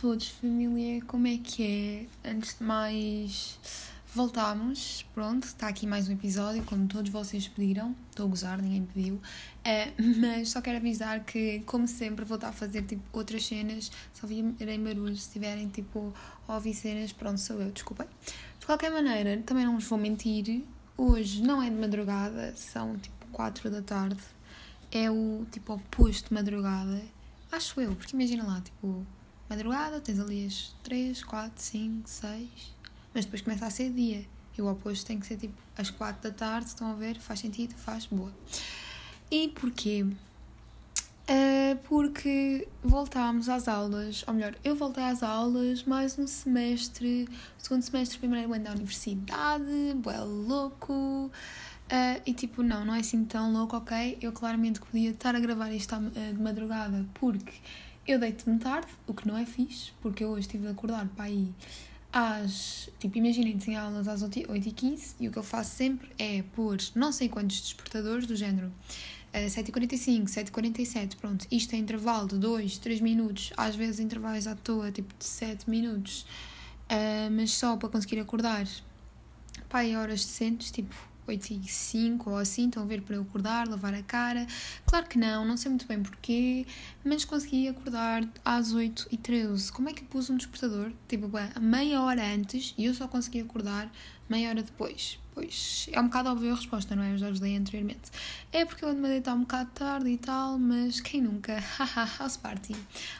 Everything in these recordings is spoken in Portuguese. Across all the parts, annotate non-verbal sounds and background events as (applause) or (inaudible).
todos, família, como é que é? Antes de mais, voltámos, pronto, está aqui mais um episódio, como todos vocês pediram, estou a gozar, ninguém pediu, uh, (laughs) mas só quero avisar que, como sempre, vou estar a fazer tipo outras cenas, se ouvirem barulhos, se tiverem tipo a ouvir cenas, pronto, sou eu, desculpem. De qualquer maneira, também não vos vou mentir, hoje não é de madrugada, são tipo 4 da tarde, é o tipo oposto de madrugada, acho eu, porque imagina lá, tipo madrugada, tens ali as 3, 4, 5, 6, mas depois começa a ser dia. E o oposto tem que ser tipo às 4 da tarde, estão a ver? Faz sentido? Faz, boa. E porquê? Uh, porque voltámos às aulas, ou melhor, eu voltei às aulas mais um semestre, segundo semestre, primeiro ano da universidade, boé louco. Uh, e tipo, não, não é assim tão louco, ok? Eu claramente podia estar a gravar isto de madrugada porque eu deito-me tarde, o que não é fixe, porque eu hoje estive a acordar para aí às. Tipo, imaginem, tinha aulas às 8h15 e o que eu faço sempre é pôr não sei quantos despertadores do género. Uh, 7h45, 7h47, pronto. Isto é intervalo de 2, 3 minutos, às vezes intervalos à toa, tipo de 7 minutos, uh, mas só para conseguir acordar. Pá, horas decentes, tipo 8 e 5 ou assim, estão a ver para eu acordar, lavar a cara. Claro que não, não sei muito bem porquê, mas consegui acordar às 8 e 13. Como é que pus um despertador? Tipo, meia hora antes e eu só consegui acordar meia hora depois. Pois é um bocado óbvia a resposta, não é? Eu já vos dei anteriormente. É porque eu ando-me a deitar um bocado tarde e tal, mas quem nunca? (laughs) Haha, house party.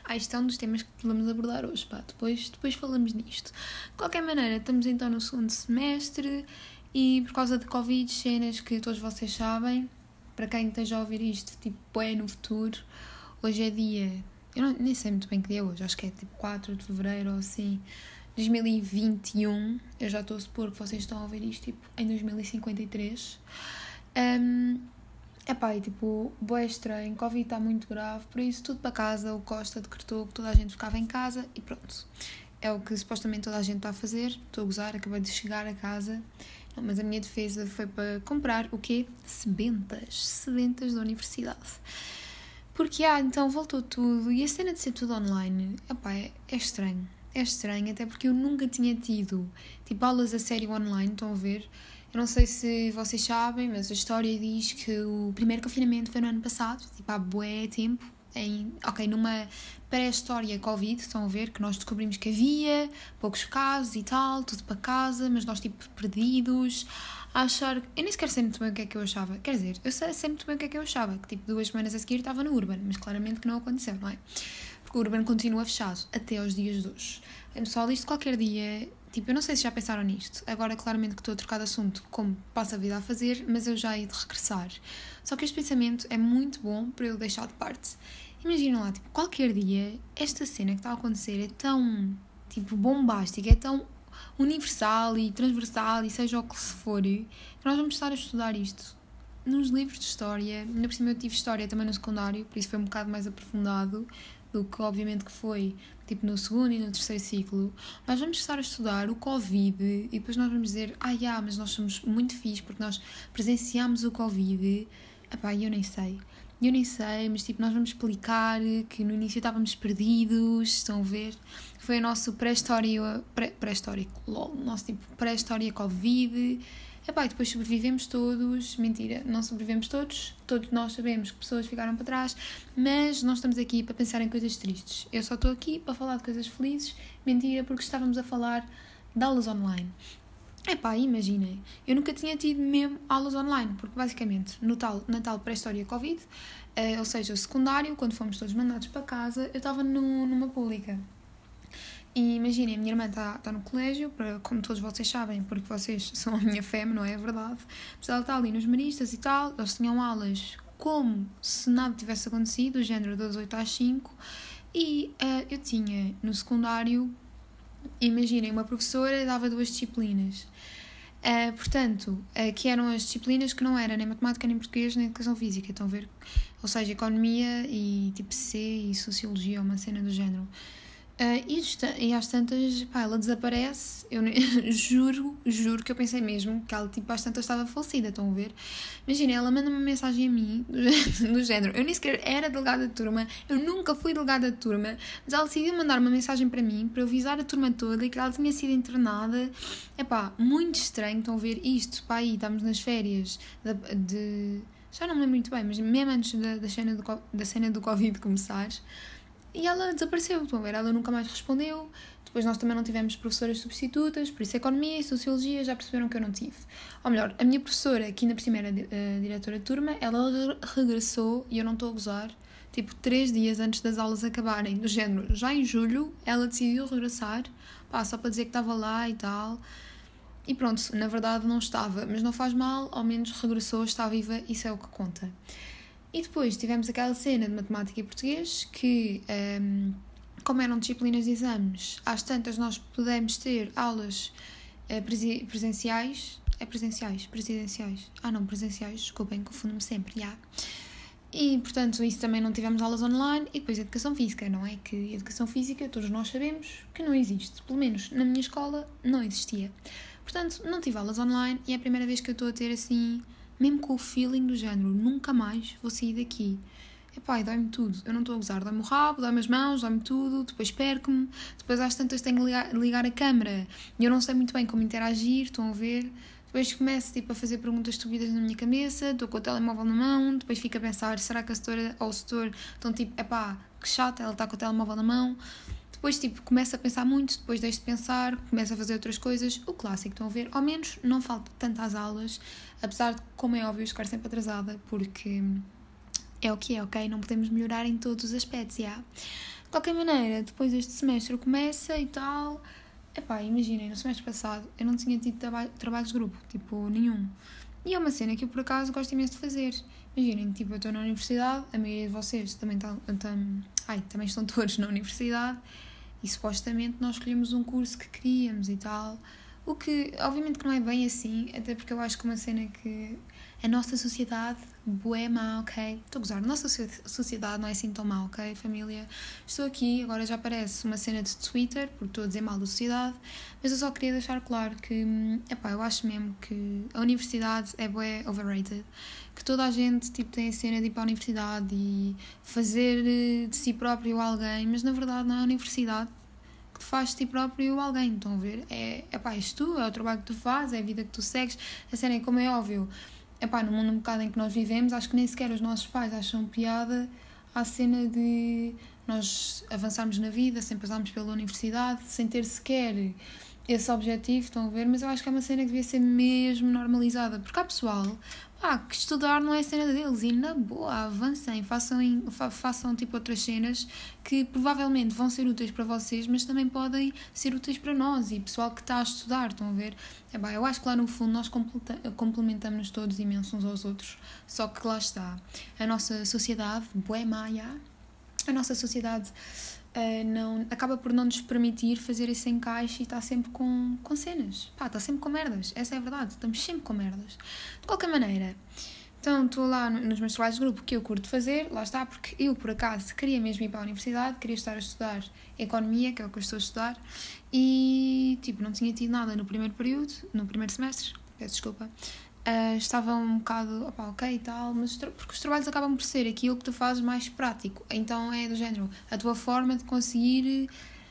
Ah, isto é um dos temas que vamos abordar hoje, pá. Depois, depois falamos nisto. De qualquer maneira, estamos então no segundo semestre e por causa de Covid, cenas que todos vocês sabem, para quem esteja a ouvir isto, tipo, é no futuro, hoje é dia. Eu não, nem sei muito bem que dia é hoje, acho que é tipo 4 de fevereiro ou assim, 2021. Eu já estou a supor que vocês estão a ouvir isto tipo em 2053. Um, Epá, e tipo, boé estranho, Covid está muito grave, por isso tudo para casa, o Costa decretou que toda a gente ficava em casa e pronto. É o que supostamente toda a gente está a fazer, estou a gozar, acabei de chegar a casa mas a minha defesa foi para comprar o quê? Sebentas. Sebentas da universidade. Porque, ah, então voltou tudo. E a cena de ser tudo online, epá, é, é estranho. É estranho, até porque eu nunca tinha tido, tipo, aulas a sério online, estão a ver? Eu não sei se vocês sabem, mas a história diz que o primeiro confinamento foi no ano passado, tipo, há bué tempo em, ok, numa pré-história Covid, estão a ver que nós descobrimos que havia poucos casos e tal, tudo para casa, mas nós tipo perdidos, a achar. Eu nem sequer sei muito bem o que é que eu achava. Quer dizer, eu sei, sei muito bem o que é que eu achava, que tipo duas semanas a seguir estava no Urban, mas claramente que não aconteceu, não é? Porque o Urban continua fechado até aos dias de hoje. Pessoal, isto qualquer dia Tipo, eu não sei se já pensaram nisto. Agora, claramente que estou a trocar de assunto, como passo a vida a fazer, mas eu já ia de regressar. Só que este pensamento é muito bom para eu deixar de parte. Imagina lá, tipo, qualquer dia, esta cena que está a acontecer é tão, tipo, bombástica, é tão universal e transversal e seja o que se for, que nós vamos estar a estudar isto nos livros de história. Ainda por cima eu tive história também no secundário, por isso foi um bocado mais aprofundado do que obviamente que foi tipo no segundo e no terceiro ciclo, nós vamos estar a estudar o Covid e depois nós vamos dizer, ah, yeah, mas nós somos muito fixe porque nós presenciamos o Covid. Epá, eu nem sei. Eu nem sei, mas tipo, nós vamos explicar que no início estávamos perdidos, estão a ver? Foi o nosso pré-história, pré-histórico, lol, nosso tipo pré-história Covid. Epá, e depois sobrevivemos todos, mentira, não sobrevivemos todos, todos nós sabemos que pessoas ficaram para trás, mas nós estamos aqui para pensar em coisas tristes. Eu só estou aqui para falar de coisas felizes, mentira, porque estávamos a falar de aulas online. Epá, imaginem, eu nunca tinha tido mesmo aulas online, porque basicamente no tal, na tal pré-história Covid, uh, ou seja, o secundário, quando fomos todos mandados para casa, eu estava numa pública. E imaginem, a minha irmã está tá no colégio, para, como todos vocês sabem, porque vocês (laughs) são a minha fêmea, não é verdade? Mas ela está ali nos maristas e tal, eles tinham aulas como se nada tivesse acontecido, o género das 8 às 5, e uh, eu tinha no secundário imaginem, uma professora dava duas disciplinas. Uh, portanto, uh, que eram as disciplinas que não eram nem matemática, nem português, nem educação física, estão a ver? Ou seja, economia e tipo C e sociologia, uma cena do género. Uh, e, às tantas, pá, ela desaparece. Eu (laughs) juro, juro que eu pensei mesmo que ela, tipo, às tantas estava falecida. Estão a ver? Imagina, ela manda uma mensagem a mim, (laughs) do género. Eu nem sequer era delegada de turma, eu nunca fui delegada de turma, mas ela decidiu mandar uma mensagem para mim, para eu avisar a turma toda e que ela tinha sido internada. É pá, muito estranho. Estão a ver isto? Pá, aí estamos nas férias de, de. Já não me lembro muito bem, mas mesmo antes da, da, cena, do, da cena do Covid começar. E ela desapareceu, estão a ver? Ela nunca mais respondeu. Depois nós também não tivemos professoras substitutas, por isso Economia e Sociologia já perceberam que eu não tive. Ou melhor, a minha professora, que ainda por cima era uh, diretora de turma, ela regressou, e eu não estou a gozar, tipo três dias antes das aulas acabarem, do género, já em julho, ela decidiu regressar, pá, só para dizer que estava lá e tal. E pronto, na verdade não estava, mas não faz mal, ao menos regressou, está viva, isso é o que conta. E depois tivemos aquela cena de matemática e português que, um, como eram disciplinas de exames, às tantas nós pudemos ter aulas uh, presenciais. É presenciais? Presidenciais? Ah, não, presenciais, desculpem, confundo-me sempre, já. Yeah. E, portanto, isso também não tivemos aulas online. E depois educação física, não é? Que educação física, todos nós sabemos que não existe. Pelo menos na minha escola não existia. Portanto, não tive aulas online e é a primeira vez que eu estou a ter assim mesmo com o feeling do género, nunca mais vou sair daqui. Epá, dói-me tudo. Eu não estou a gozar. Dói-me o rabo, dói-me as mãos, dói-me tudo. Depois perco-me. Depois às tantas tenho que ligar, ligar a câmera. E eu não sei muito bem como interagir. Estão a ver? Depois começo tipo, a fazer perguntas estúpidas na minha cabeça. Estou com o telemóvel na mão. Depois fico a pensar: será que a setora ou o setor estão tipo, epá, que chata, ela está com o telemóvel na mão. Depois, tipo, começo a pensar muito, depois deixo de pensar, começo a fazer outras coisas. O clássico, estão a ver? Ao menos não falta tanto às aulas, apesar de, como é óbvio, ficar sempre atrasada, porque é o que é, ok? Não podemos melhorar em todos os aspectos, já. De qualquer maneira, depois este semestre começa e tal. Epá, imaginem, no semestre passado eu não tinha tido traba trabalhos de grupo, tipo, nenhum. E é uma cena que eu por acaso gosto imenso de fazer. Imaginem, tipo, eu estou na universidade, a maioria de vocês também, estão, ai, também estão (laughs) todos na universidade e supostamente nós escolhemos um curso que queríamos e tal. O que, obviamente, que não é bem assim, até porque eu acho que uma cena que a nossa sociedade, bué má, ok? Estou a gozar, a nossa sociedade não é assim tão má, ok, família? Estou aqui, agora já parece uma cena de Twitter, porque estou a dizer mal da sociedade, mas eu só queria deixar claro que, epá, eu acho mesmo que a universidade é bué overrated, que toda a gente, tipo, tem a cena de ir para a universidade e fazer eh, de si próprio alguém, mas na verdade não é a universidade que te faz de ti próprio alguém, estão a ver? É, epá, és tu, é o trabalho que tu fazes, é a vida que tu segues, a cena é como é óbvio epá, no mundo um bocado em que nós vivemos, acho que nem sequer os nossos pais acham piada à cena de nós avançarmos na vida sem passarmos pela universidade, sem ter sequer esse objetivo, estão a ver? Mas eu acho que é uma cena que devia ser mesmo normalizada, porque há pessoal pá, que estudar não é cena deles. E na boa, avancem, façam, façam tipo outras cenas que provavelmente vão ser úteis para vocês, mas também podem ser úteis para nós e pessoal que está a estudar, estão a ver? É bem, eu acho que lá no fundo nós complementamos todos imenso uns aos outros, só que lá está, a nossa sociedade, bué maia, a nossa sociedade não, acaba por não nos permitir fazer esse encaixe e está sempre com, com cenas. Pá, está sempre com merdas. Essa é a verdade. Estamos sempre com merdas. De qualquer maneira, então estou lá nos meus trabalhos de grupo que eu curto fazer, lá está, porque eu por acaso queria mesmo ir para a universidade, queria estar a estudar economia, que é o que eu estou a estudar, e tipo, não tinha tido nada no primeiro período, no primeiro semestre, peço desculpa, uh, estava um bocado, opa, ok e tal, mas porque os trabalhos acabam por ser aquilo que tu fazes mais prático. Então é do género, a tua forma de conseguir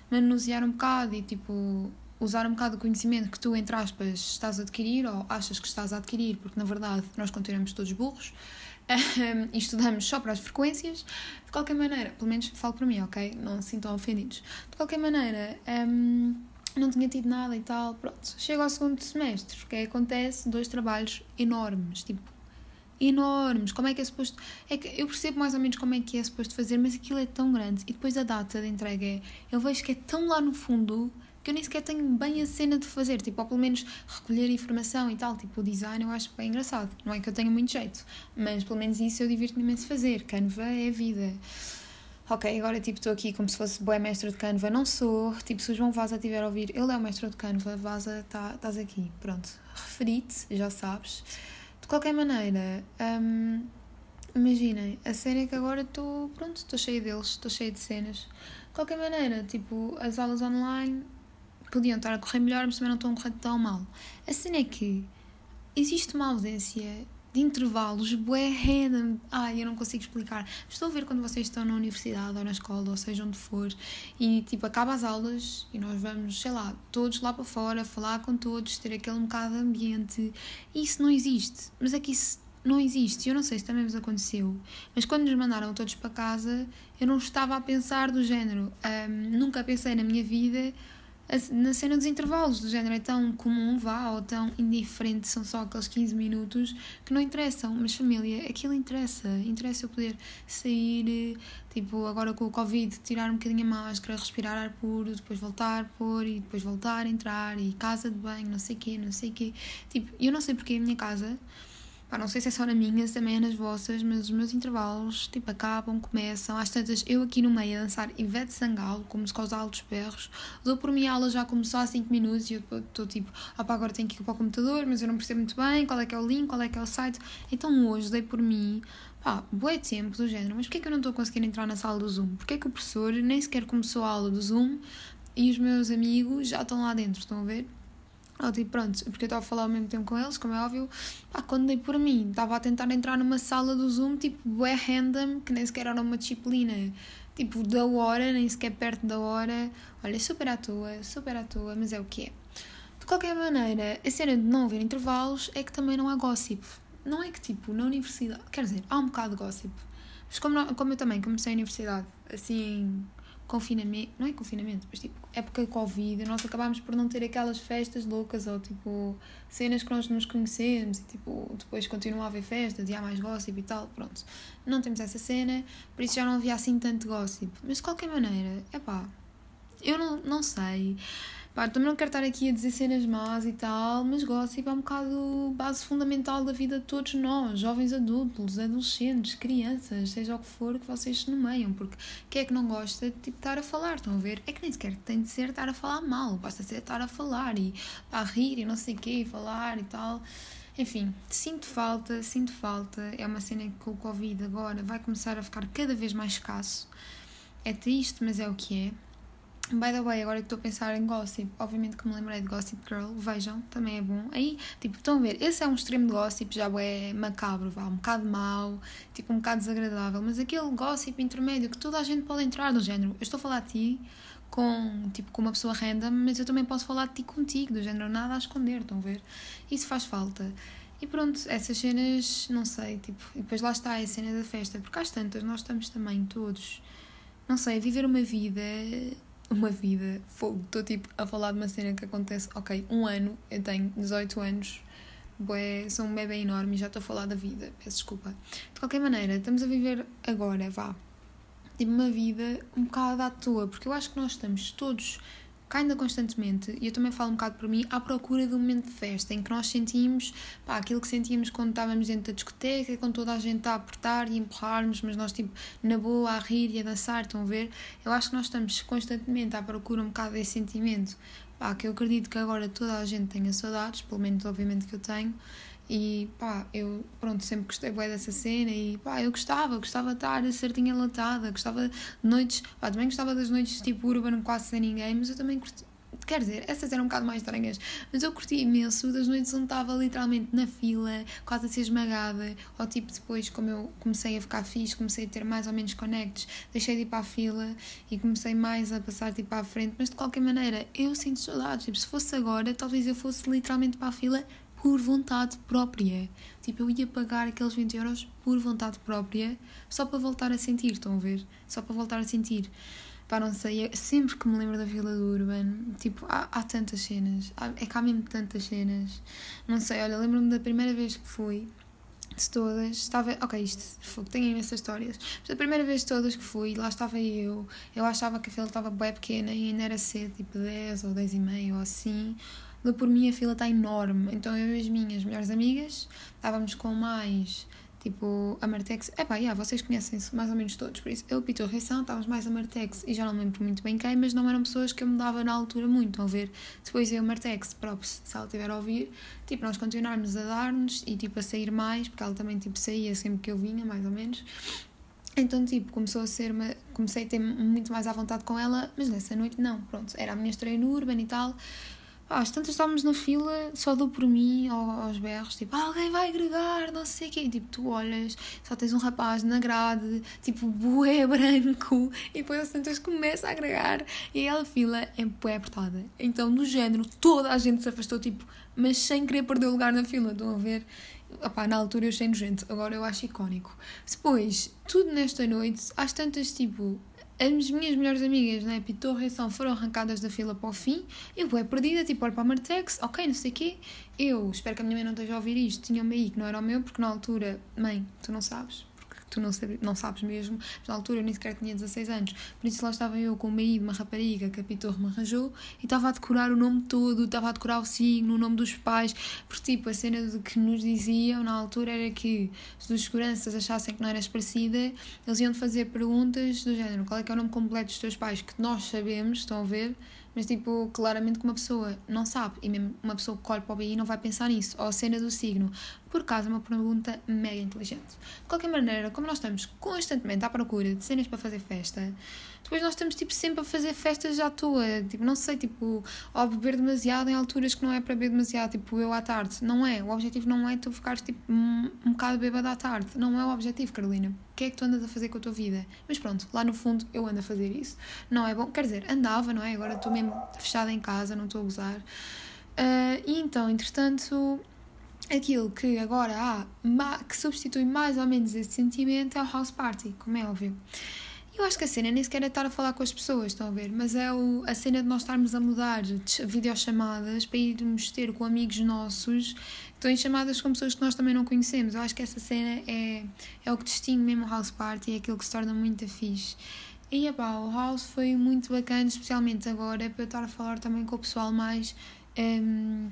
manusear um bocado e tipo usar um bocado o conhecimento que tu, entre aspas, estás a adquirir ou achas que estás a adquirir, porque na verdade nós continuamos todos burros (laughs) um, e estudamos só para as frequências. De qualquer maneira, pelo menos falo para mim, ok? Não se sintam ofendidos. De qualquer maneira, um, não tinha tido nada e tal. Pronto, chego ao segundo semestre, o que acontece? Dois trabalhos enormes, tipo, enormes. Como é que é suposto. É que eu percebo mais ou menos como é que é suposto fazer, mas aquilo é tão grande. E depois a data de entrega é. Eu vejo que é tão lá no fundo que eu nem sequer tenho bem a cena de fazer. Tipo, ou pelo menos recolher informação e tal. Tipo, o design eu acho bem engraçado. Não é que eu tenha muito jeito, mas pelo menos isso eu divirto-me imenso fazer. Canva é vida ok, agora tipo estou aqui como se fosse boa mestre de Canva, não sou, tipo se o João Vaza estiver a ouvir, ele é o mestre de Canva, Vaza, tá, estás aqui, pronto, referi-te, já sabes. De qualquer maneira, hum, imaginem, a cena é que agora estou, pronto, estou cheia deles, estou cheia de cenas. De qualquer maneira, tipo, as aulas online podiam estar a correr melhor, mas também não estão a correr tão mal. A cena é que existe uma ausência de intervalos bué random. Ai, eu não consigo explicar. Estou a ver quando vocês estão na universidade ou na escola, ou seja onde for, e tipo, acaba as aulas e nós vamos, sei lá, todos lá para fora, falar com todos, ter aquele bocado de ambiente. Isso não existe. Mas é que isso não existe. Eu não sei se também vos aconteceu, mas quando nos mandaram todos para casa, eu não estava a pensar do género. Nunca pensei na minha vida na cena dos intervalos, do género é tão comum, vá, ou tão indiferente, são só aqueles 15 minutos que não interessam, mas família, aquilo interessa, interessa eu poder sair, tipo, agora com o Covid, tirar um bocadinho a máscara, respirar ar puro, depois voltar pôr e depois voltar entrar e casa de banho, não sei o quê, não sei o quê. Tipo, eu não sei porque a minha casa Pá, não sei se é só na minha, se também é nas vossas, mas os meus intervalos, tipo, acabam, começam. Às tantas, eu aqui no meio a dançar Ivete Sangalo, como se com os altos berros. Dou por mim a aula já começou há 5 minutos e eu estou tipo, ah pá, agora tenho que ir para o computador, mas eu não percebo muito bem qual é que é o link, qual é que é o site. Então hoje dei por mim, pá, bué tempo do género, mas porquê que eu não estou a conseguir entrar na sala do Zoom? Porquê que o professor nem sequer começou a aula do Zoom e os meus amigos já estão lá dentro, estão a ver? Eu tipo, pronto, porque eu estava a falar ao mesmo tempo com eles, como é óbvio, pá, quando dei por mim, estava a tentar entrar numa sala do Zoom, tipo, é random, que nem sequer era uma disciplina, tipo, da hora, nem sequer perto da hora. Olha, super à toa, super à toa, mas é o que é. De qualquer maneira, a cena de não haver intervalos é que também não há gossip. Não é que, tipo, na universidade, quer dizer, há um bocado de gossip. Mas como, como eu também comecei a universidade, assim, confinamento, não é confinamento, mas tipo, época de Covid, nós acabámos por não ter aquelas festas loucas ou tipo, cenas que nós nos conhecemos e tipo, depois continua a haver festas e há mais gossip e tal, pronto. Não temos essa cena, por isso já não havia assim tanto gossip. Mas de qualquer maneira, é pá, eu não, não sei. Pá, também não quero estar aqui a dizer cenas más e tal, mas gossip é um bocado base fundamental da vida de todos nós, jovens adultos, adolescentes, crianças, seja o que for que vocês se nomeiam, porque quem é que não gosta de tipo, estar a falar, estão a ver? É que nem sequer tem de ser estar a falar mal, basta ser estar a falar e a rir e não sei o quê, falar e tal. Enfim, sinto falta, sinto falta. É uma cena que com o Covid agora vai começar a ficar cada vez mais escasso. É triste, mas é o que é By the way, agora que estou a pensar em Gossip, obviamente que me lembrei de Gossip Girl, vejam, também é bom. Aí, tipo, estão a ver, esse é um extremo de Gossip, já é macabro, vá, um bocado mau, tipo, um bocado desagradável, mas aquele Gossip intermédio que toda a gente pode entrar do género. Eu estou a falar de ti com, tipo, com uma pessoa random, mas eu também posso falar de ti contigo, do género, nada a esconder, estão a ver? Isso faz falta. E pronto, essas cenas, não sei, tipo, e depois lá está a cena da festa, porque às tantas nós estamos também todos, não sei, a viver uma vida uma vida, fogo, estou tipo a falar de uma cena que acontece, ok, um ano, eu tenho 18 anos, bué, sou um bebê enorme e já estou a falar da vida, peço desculpa. De qualquer maneira, estamos a viver agora, vá, tipo uma vida um bocado à toa, porque eu acho que nós estamos todos ainda constantemente, e eu também falo um bocado por mim, à procura de um momento de festa em que nós sentimos pá, aquilo que sentíamos quando estávamos dentro da discoteca, quando toda a gente a apertar e empurrar-nos, mas nós, tipo, na boa, a rir e a dançar, estão a ver? Eu acho que nós estamos constantemente à procura um bocado desse sentimento, pá, que eu acredito que agora toda a gente tenha saudades, pelo menos, obviamente, que eu tenho. E pá, eu pronto, sempre gostei bem dessa cena e pá, eu gostava, gostava de estar certinha latada, gostava de noites, pá, também gostava das noites tipo urban, quase sem ninguém, mas eu também curti, quer dizer, essas eram um bocado mais estranhas, mas eu curti imenso das noites onde estava literalmente na fila, quase a ser esmagada, ou tipo depois, como eu comecei a ficar fixe, comecei a ter mais ou menos connects, deixei de ir para a fila e comecei mais a passar tipo à frente, mas de qualquer maneira, eu sinto saudades, tipo, se fosse agora, talvez eu fosse literalmente para a fila por vontade própria. Tipo, eu ia pagar aqueles 20 euros por vontade própria só para voltar a sentir, estão a ver? Só para voltar a sentir. Pá, não sei, sempre que me lembro da Vila do Urban, tipo, há, há tantas cenas, há, é que há mesmo tantas cenas. Não sei, olha, lembro-me da primeira vez que fui, de todas, estava, ok, isto, tenho imensas histórias, mas a primeira vez de todas que fui, lá estava eu, eu achava que a fila estava bem pequena e ainda era cedo, tipo 10 ou 10 e meio ou assim, Dou por mim a fila está enorme. Então eu e as minhas melhores amigas estávamos com mais tipo a Martex. É pá, yeah, vocês conhecem-se mais ou menos todos, por isso eu, Pito Reição, estávamos mais a Martex e já não lembro muito bem quem, mas não eram pessoas que eu me dava na altura muito. Estão a ver? Depois eu, Martex, próprio, se ela estiver a ouvir, tipo, nós continuarmos a dar-nos e tipo a sair mais, porque ela também tipo saía sempre que eu vinha, mais ou menos. Então, tipo, começou a ser uma, comecei a ter muito mais à vontade com ela, mas nessa noite não, pronto, era a minha estreia no Urban e tal. Ah, às tantas estávamos na fila, só dou por mim, aos berros, tipo, alguém vai agregar, não sei o quê. E, tipo, tu olhas, só tens um rapaz na grade, tipo, bué (laughs) branco, e depois às tantas começa a agregar, e aquela fila é bué apertada. Então, no género, toda a gente se afastou, tipo, mas sem querer perder o lugar na fila, estão a ver? Opá, na altura eu achei nojento, agora eu acho icónico. Depois, tudo nesta noite, às tantas, tipo, as minhas melhores amigas, né, Pitorra São, foram arrancadas da fila para o fim. Eu, é perdida, tipo, olho para a Martex, ok, não sei o quê. Eu, espero que a minha mãe não esteja a ouvir isto, tinha-me aí que não era o meu, porque na altura, mãe, tu não sabes, tu não, sabe, não sabes mesmo, mas na altura eu nem sequer tinha 16 anos. Por isso lá estava eu com uma de uma rapariga que a Pitorre me arranjou e estava a decorar o nome todo, estava a decorar o signo, o nome dos pais, porque tipo, a cena de que nos diziam na altura era que se os seguranças achassem que não eras parecida, eles iam fazer perguntas do género, qual é que é o nome completo dos teus pais, que nós sabemos, estão a ver, mas, tipo, claramente que uma pessoa não sabe, e mesmo uma pessoa que olha para o BI não vai pensar nisso, ou a cena do signo, por causa é uma pergunta mega inteligente. De qualquer maneira, como nós estamos constantemente à procura de cenas para fazer festa, depois nós estamos tipo sempre a fazer festas à toa, tipo, não sei, tipo, ou beber demasiado em alturas que não é para beber demasiado, tipo, eu à tarde, não é, o objetivo não é tu ficares tipo um, um bocado bêbado à tarde, não é o objetivo, Carolina. O que é que tu andas a fazer com a tua vida? Mas pronto, lá no fundo eu ando a fazer isso. Não é bom, quer dizer, andava, não é? Agora estou mesmo fechada em casa, não estou a gozar. Uh, e então, entretanto, aquilo que agora há, que substitui mais ou menos esse sentimento é o house party, como é óbvio. Eu acho que a cena nem sequer é estar a falar com as pessoas, estão a ver? Mas é o, a cena de nós estarmos a mudar de videochamadas para irmos ter com amigos nossos que estão em chamadas com pessoas que nós também não conhecemos. Eu acho que essa cena é, é o que distingue mesmo o house party, é aquilo que se torna muito fixe. E epá, o house foi muito bacana, especialmente agora, para eu estar a falar também com o pessoal mais. Um,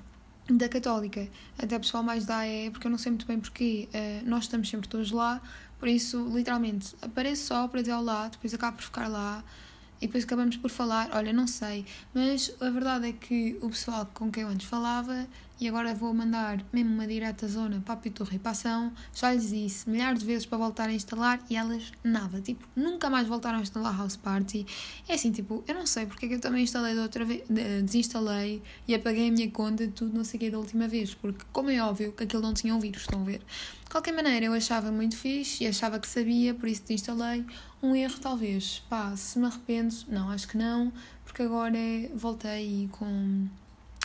da Católica, até o pessoal mais da AE, porque eu não sei muito bem porque uh, nós estamos sempre todos lá, por isso, literalmente, apareço só para dizer olá, depois acabo por ficar lá e depois acabamos por falar. Olha, não sei, mas a verdade é que o pessoal com quem eu antes falava e agora vou mandar mesmo uma direta zona para a Pitorra e para a já lhes disse milhares de vezes para voltar a instalar e elas nada, tipo, nunca mais voltaram a instalar House Party. É assim, tipo, eu não sei porque é que eu também instalei de outra vez, desinstalei e apaguei a minha conta de tudo, não sei o que da última vez, porque como é óbvio que aquilo não tinha um vírus, estão a ver? De qualquer maneira, eu achava muito fixe e achava que sabia, por isso desinstalei. Um erro talvez, pá, se me arrependo, não, acho que não, porque agora voltei com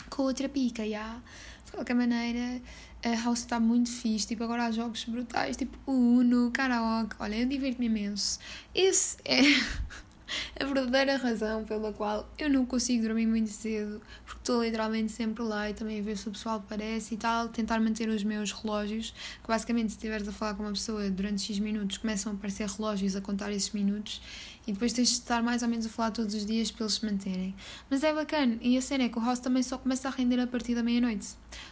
com outra pica, já. De qualquer maneira, a house está muito fixe. Tipo, agora há jogos brutais, tipo o Uno, karaoke. Olha, eu divirto-me imenso. Esse é (laughs) a verdadeira razão pela qual eu não consigo dormir muito cedo, porque estou literalmente sempre lá e também a ver se o pessoal parece e tal, tentar manter os meus relógios, que basicamente se estiveres a falar com uma pessoa durante X minutos, começam a aparecer relógios a contar esses minutos e depois tens de estar mais ou menos a falar todos os dias para eles se manterem. Mas é bacana, e a cena é que o house também só começa a render a partir da meia-noite.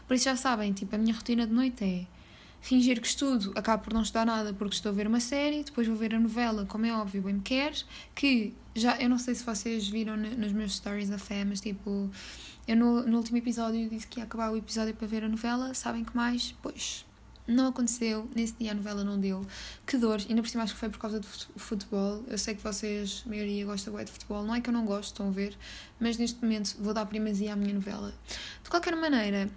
Por isso já sabem, tipo, a minha rotina de noite é fingir que estudo, acabo por não estudar nada porque estou a ver uma série, depois vou ver a novela, como é óbvio, bem me quer, que já, eu não sei se vocês viram nos meus stories da fé, mas tipo, eu no, no último episódio disse que ia acabar o episódio para ver a novela, sabem que mais? Pois, não aconteceu, nesse dia a novela não deu. Que dor, ainda por cima acho que foi por causa do futebol. Eu sei que vocês, a maioria, gosta de futebol, não é que eu não gosto, estão a ver, mas neste momento vou dar primazia à minha novela. De qualquer maneira,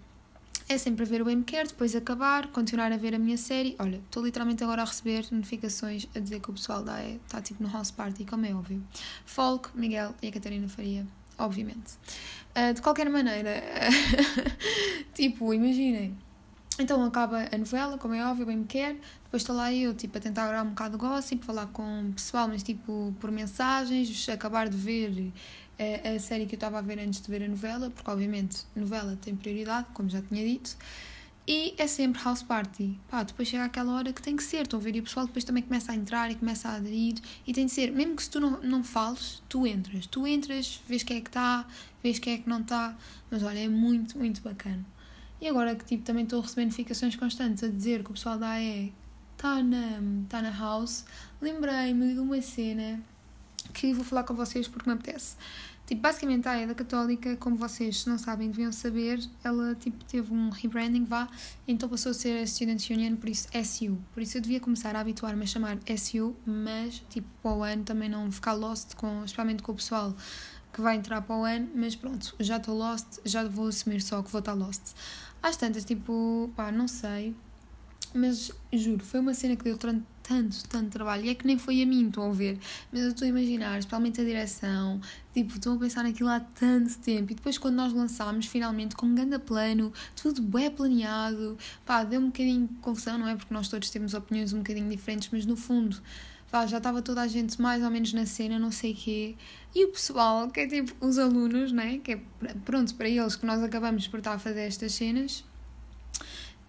é sempre ver o MCare, depois acabar, continuar a ver a minha série. Olha, estou literalmente agora a receber notificações a dizer que o pessoal da está tipo no house party, como é óbvio. Folk, Miguel e a Catarina Faria, obviamente. Uh, de qualquer maneira, (laughs) tipo, imaginem. Então acaba a novela, como é óbvio, bem me quer. Depois estou lá eu, tipo, a tentar gravar um bocado de gossip, falar com o pessoal, mas tipo, por mensagens, acabar de ver a, a série que eu estava a ver antes de ver a novela, porque obviamente novela tem prioridade, como já tinha dito, e é sempre house party. Pá, depois chega aquela hora que tem que ser, estão a ver? E o pessoal depois também começa a entrar e começa a aderir, e tem de ser, mesmo que se tu não, não fales, tu entras. Tu entras, vês quem é que está, vês quem é que não está, mas olha, é muito, muito bacana. E agora que tipo, também estou a receber notificações constantes a dizer que o pessoal da AE está na, tá na house, lembrei-me de uma cena que vou falar com vocês porque me apetece. Tipo, basicamente a EDA Católica, como vocês não sabem, deviam saber, ela tipo, teve um rebranding, vá, então passou a ser a Student Union, por isso SU. Por isso eu devia começar a habituar-me a chamar SU, mas tipo, para o ano também não ficar lost, com, especialmente com o pessoal que vai entrar para o ano, mas pronto, já estou lost, já vou assumir só que vou estar lost. Às tantas, tipo, pá, não sei, mas juro, foi uma cena que deu tanto, tanto trabalho. E é que nem foi a mim, estão a ver. Mas eu estou a imaginar, especialmente a direção. Tipo, estou a pensar naquilo há tanto tempo. E depois, quando nós lançámos, finalmente, com um grande plano, tudo bem planeado. Pá, deu um bocadinho de confusão, não é? Porque nós todos temos opiniões um bocadinho diferentes, mas no fundo. Pá, já estava toda a gente mais ou menos na cena, não sei quê. E o pessoal, que é tipo os alunos, né? Que é pronto, para eles que nós acabamos por estar a fazer estas cenas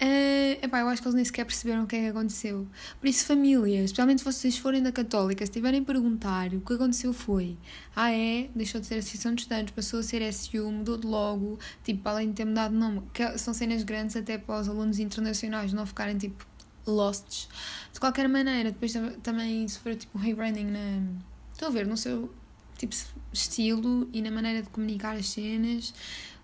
Uh, epá, eu acho que eles nem sequer perceberam o que é que aconteceu. Por isso, famílias, especialmente se vocês forem da Católica, se tiverem a perguntar o que aconteceu foi ah é, deixou de ser Associação de Estudantes, passou a ser SU, mudou de logo, tipo, além de ter mudado de nome, que são cenas grandes até para os alunos internacionais não ficarem tipo losts. De qualquer maneira, depois também sofreu tipo um rebranding na. Estão a ver, no seu tipo estilo e na maneira de comunicar as cenas.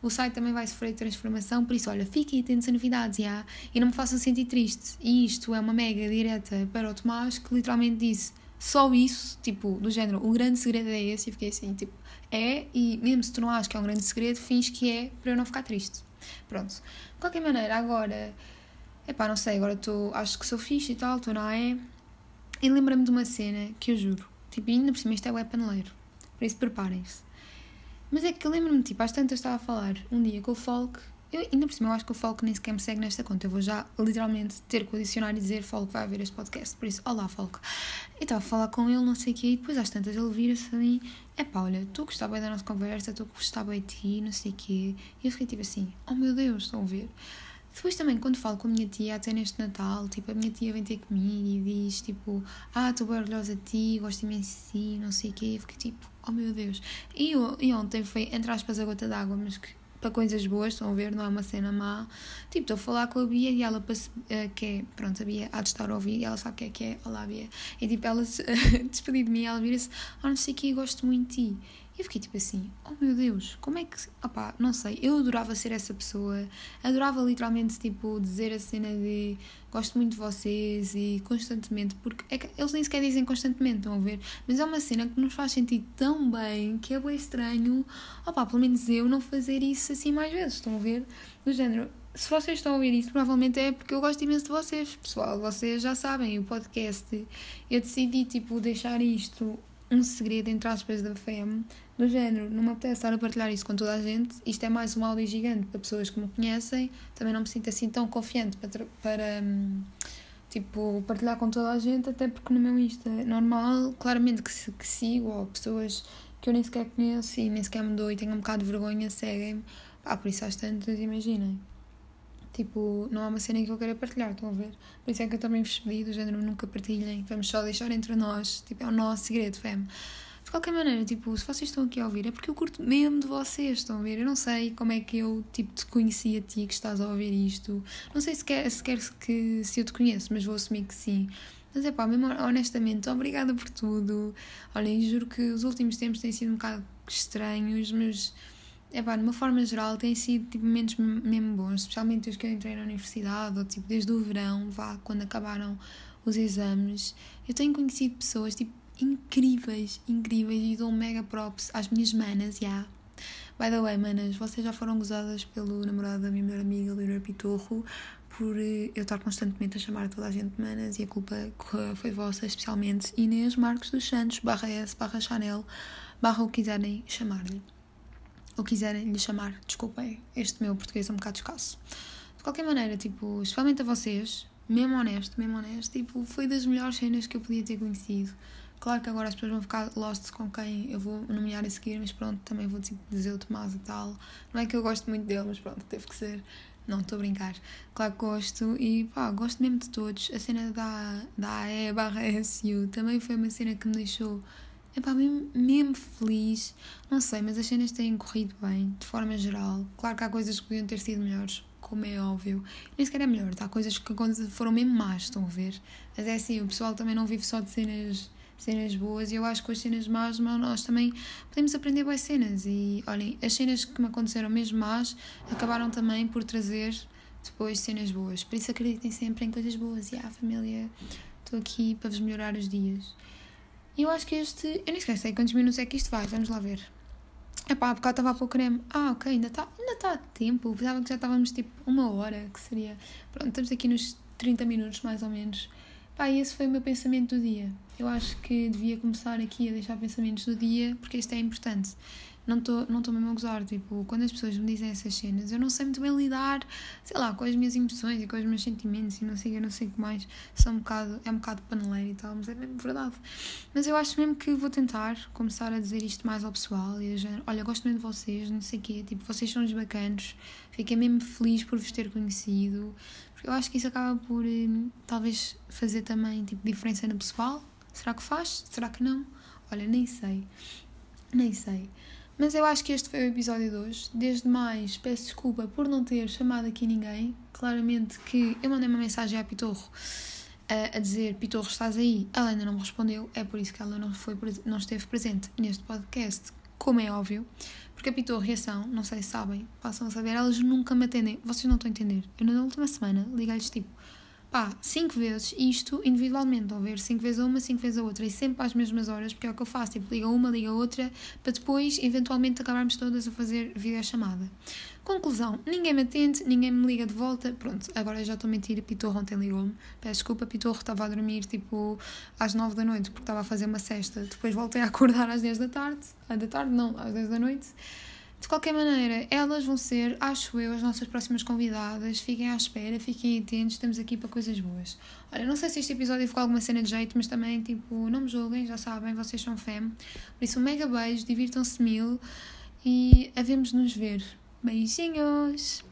O site também vai sofrer transformação, por isso, olha, fiquem atentos a novidades, já, e não me façam sentir triste. E isto é uma mega direta para o Tomás, que literalmente disse só isso, tipo, do género, o grande segredo é esse, e fiquei assim, tipo, é, e mesmo se tu não achas que é um grande segredo, fins que é para eu não ficar triste. Pronto. De qualquer maneira, agora, é pá, não sei, agora estou, acho que sou fixe e tal, estou na AE, e lembra-me de uma cena que eu juro, tipo, ainda por cima isto é web paneleiro, por isso preparem-se. Mas é que eu lembro-me, tipo, às tantas estava a falar um dia com o Folk. Eu, ainda por cima, eu acho que o Folk nem sequer me segue nesta conta. Eu vou já literalmente ter que adicionar e dizer Folk vai ver este podcast. Por isso, olá, Folk. E estava a falar com ele, não sei o quê, e depois às tantas ele vira-se a mim: é pá, olha, tu gostava bem da nossa conversa, tu gostava bem de ti, não sei o quê. E eu fiquei tipo assim: oh meu Deus, estão a ver? Depois também, quando falo com a minha tia, até neste Natal, tipo, a minha tia vem ter comigo e diz, tipo, ah, estou bem orgulhosa de ti, gosto imenso de ti, não sei o quê. Eu fiquei tipo, oh meu Deus. E, e ontem foi, entre aspas, a gota d'água, mas que para coisas boas, estão a ver, não é uma cena má. Tipo, estou a falar com a Bia e ela, uh, que é, pronto, a Bia há de estar a ouvir e ela sabe o que é que é, olá Bia. E tipo, ela (laughs) despediu de mim ela vira-se, ah, não sei o que, gosto muito de ti. Eu fiquei tipo assim, oh meu Deus, como é que. Opá, não sei, eu adorava ser essa pessoa, adorava literalmente tipo dizer a cena de gosto muito de vocês e constantemente, porque é que eles nem sequer dizem constantemente, estão a ver? Mas é uma cena que nos faz sentir tão bem que é bem estranho, opá, pelo menos eu não fazer isso assim mais vezes, estão a ver? Do género, se vocês estão a ouvir isso, provavelmente é porque eu gosto imenso de vocês, pessoal. Vocês já sabem, o podcast. Eu decidi, tipo, deixar isto um segredo, entre aspas, da FEM, do género, não me apetece estar a partilhar isso com toda a gente. Isto é mais um áudio gigante para pessoas que me conhecem. Também não me sinto assim tão confiante para, para hum, tipo, partilhar com toda a gente, até porque no meu Insta é normal, claramente que, que sigo, ou pessoas que eu nem sequer conheço e nem sequer me dou e tenho um bocado de vergonha, seguem-me. Ah, por isso às tantas, imaginem. Tipo, não é uma cena que eu quero partilhar, estão a ver? Por isso é que eu também vos pedi, do género, nunca partilhem, vamos só deixar entre nós, tipo, é o nosso segredo, fam. De qualquer maneira, tipo, se vocês estão aqui a ouvir, é porque eu curto mesmo de vocês, estão a ver? Eu não sei como é que eu, tipo, te conheci a ti que estás a ouvir isto. Não sei se quer, se, quer que, se eu te conheço, mas vou assumir que sim. Mas é pá, mesmo honestamente, obrigada por tudo. Olhem, juro que os últimos tempos têm sido um bocado estranhos, mas é pá, de uma forma geral, têm sido tipo, momentos mesmo bons, especialmente desde que eu entrei na universidade, ou tipo, desde o verão, vá, quando acabaram os exames. Eu tenho conhecido pessoas, tipo, incríveis, incríveis e dou mega props às minhas manas, já. Yeah. By the way, manas, vocês já foram gozadas pelo namorado da minha melhor amiga, Leonor Pitorro, por eh, eu estar constantemente a chamar toda a gente manas e a culpa foi vossa, especialmente Inês Marcos dos Santos, barra S, barra Chanel, barra o quiserem chamar-lhe. Ou quiserem lhe chamar, desculpem, este meu português é um bocado escasso. De qualquer maneira, tipo, especialmente a vocês, mesmo honesto, mesmo honesto, tipo, foi das melhores cenas que eu podia ter conhecido Claro que agora as pessoas vão ficar lost com quem eu vou nomear a seguir, mas pronto, também vou dizer o Tomás e tal. Não é que eu gosto muito dele, mas pronto, teve que ser. Não, estou a brincar. Claro que gosto e pá, gosto mesmo de todos. A cena da, da AE barra SU também foi uma cena que me deixou epá, mesmo, mesmo feliz. Não sei, mas as cenas têm corrido bem, de forma geral. Claro que há coisas que podiam ter sido melhores, como é óbvio. Nem sequer é melhor, há coisas que foram mesmo más, estão a ver. Mas é assim, o pessoal também não vive só de cenas cenas boas e eu acho que com as cenas más nós também podemos aprender boas cenas e olhem, as cenas que me aconteceram mesmo más acabaram também por trazer depois cenas boas, por isso acreditem sempre em coisas boas e a família, estou aqui para vos melhorar os dias e eu acho que este, eu nem sei quantos minutos é que isto vai, vamos lá ver Epá, há bocado estava a pôr creme. Ah, ok, ainda está ainda tá a tempo. Pensava que já estávamos tipo uma hora, que seria. Pronto, estamos aqui nos 30 minutos mais ou menos. Pá, esse foi o meu pensamento do dia. Eu acho que devia começar aqui a deixar pensamentos do dia, porque isto é importante não estou não mesmo a gozar. Tipo, quando as pessoas me dizem essas cenas, eu não sei muito bem lidar, sei lá, com as minhas emoções e com os meus sentimentos e não sei, eu não sei o que mais. São um bocado, é um bocado paneleiro e tal, mas é mesmo verdade. Mas eu acho mesmo que vou tentar começar a dizer isto mais ao pessoal e a género, olha, gosto muito de vocês, não sei o quê, tipo, vocês são os bacanos, fiquei mesmo feliz por vos ter conhecido. Eu acho que isso acaba por hum, talvez fazer também tipo, diferença no pessoal. Será que faz? Será que não? Olha, nem sei. Nem sei. Mas eu acho que este foi o episódio de hoje. Desde mais, peço desculpa por não ter chamado aqui ninguém. Claramente que eu mandei uma mensagem à Pitorro a, a dizer: Pitorro, estás aí? Ela ainda não me respondeu, é por isso que ela não, foi, não esteve presente neste podcast, como é óbvio. Porque a Pitorro e a Ação, não sei se sabem, passam a saber, elas nunca me atendem. Vocês não estão a entender. Eu na última semana liguei-lhes tipo pá, cinco vezes isto individualmente, ou ver cinco vezes a uma, cinco vezes a outra, e sempre às mesmas horas, porque é o que eu faço, tipo, liga uma, liga outra, para depois, eventualmente, acabarmos todas a fazer videochamada. Conclusão, ninguém me atende, ninguém me liga de volta, pronto, agora já estou a mentir, Pitorro ontem ligou-me, peço desculpa, Pitorro estava a dormir, tipo, às nove da noite, porque estava a fazer uma cesta, depois voltei a acordar às dez da tarde, à da tarde, não, às dez da noite, de qualquer maneira, elas vão ser, acho eu, as nossas próximas convidadas. Fiquem à espera, fiquem atentos, estamos aqui para coisas boas. Olha, não sei se este episódio ficou alguma cena de jeito, mas também, tipo, não me julguem, já sabem, vocês são fam. Por isso, um mega beijo, divirtam-se mil e havemos nos ver. Beijinhos!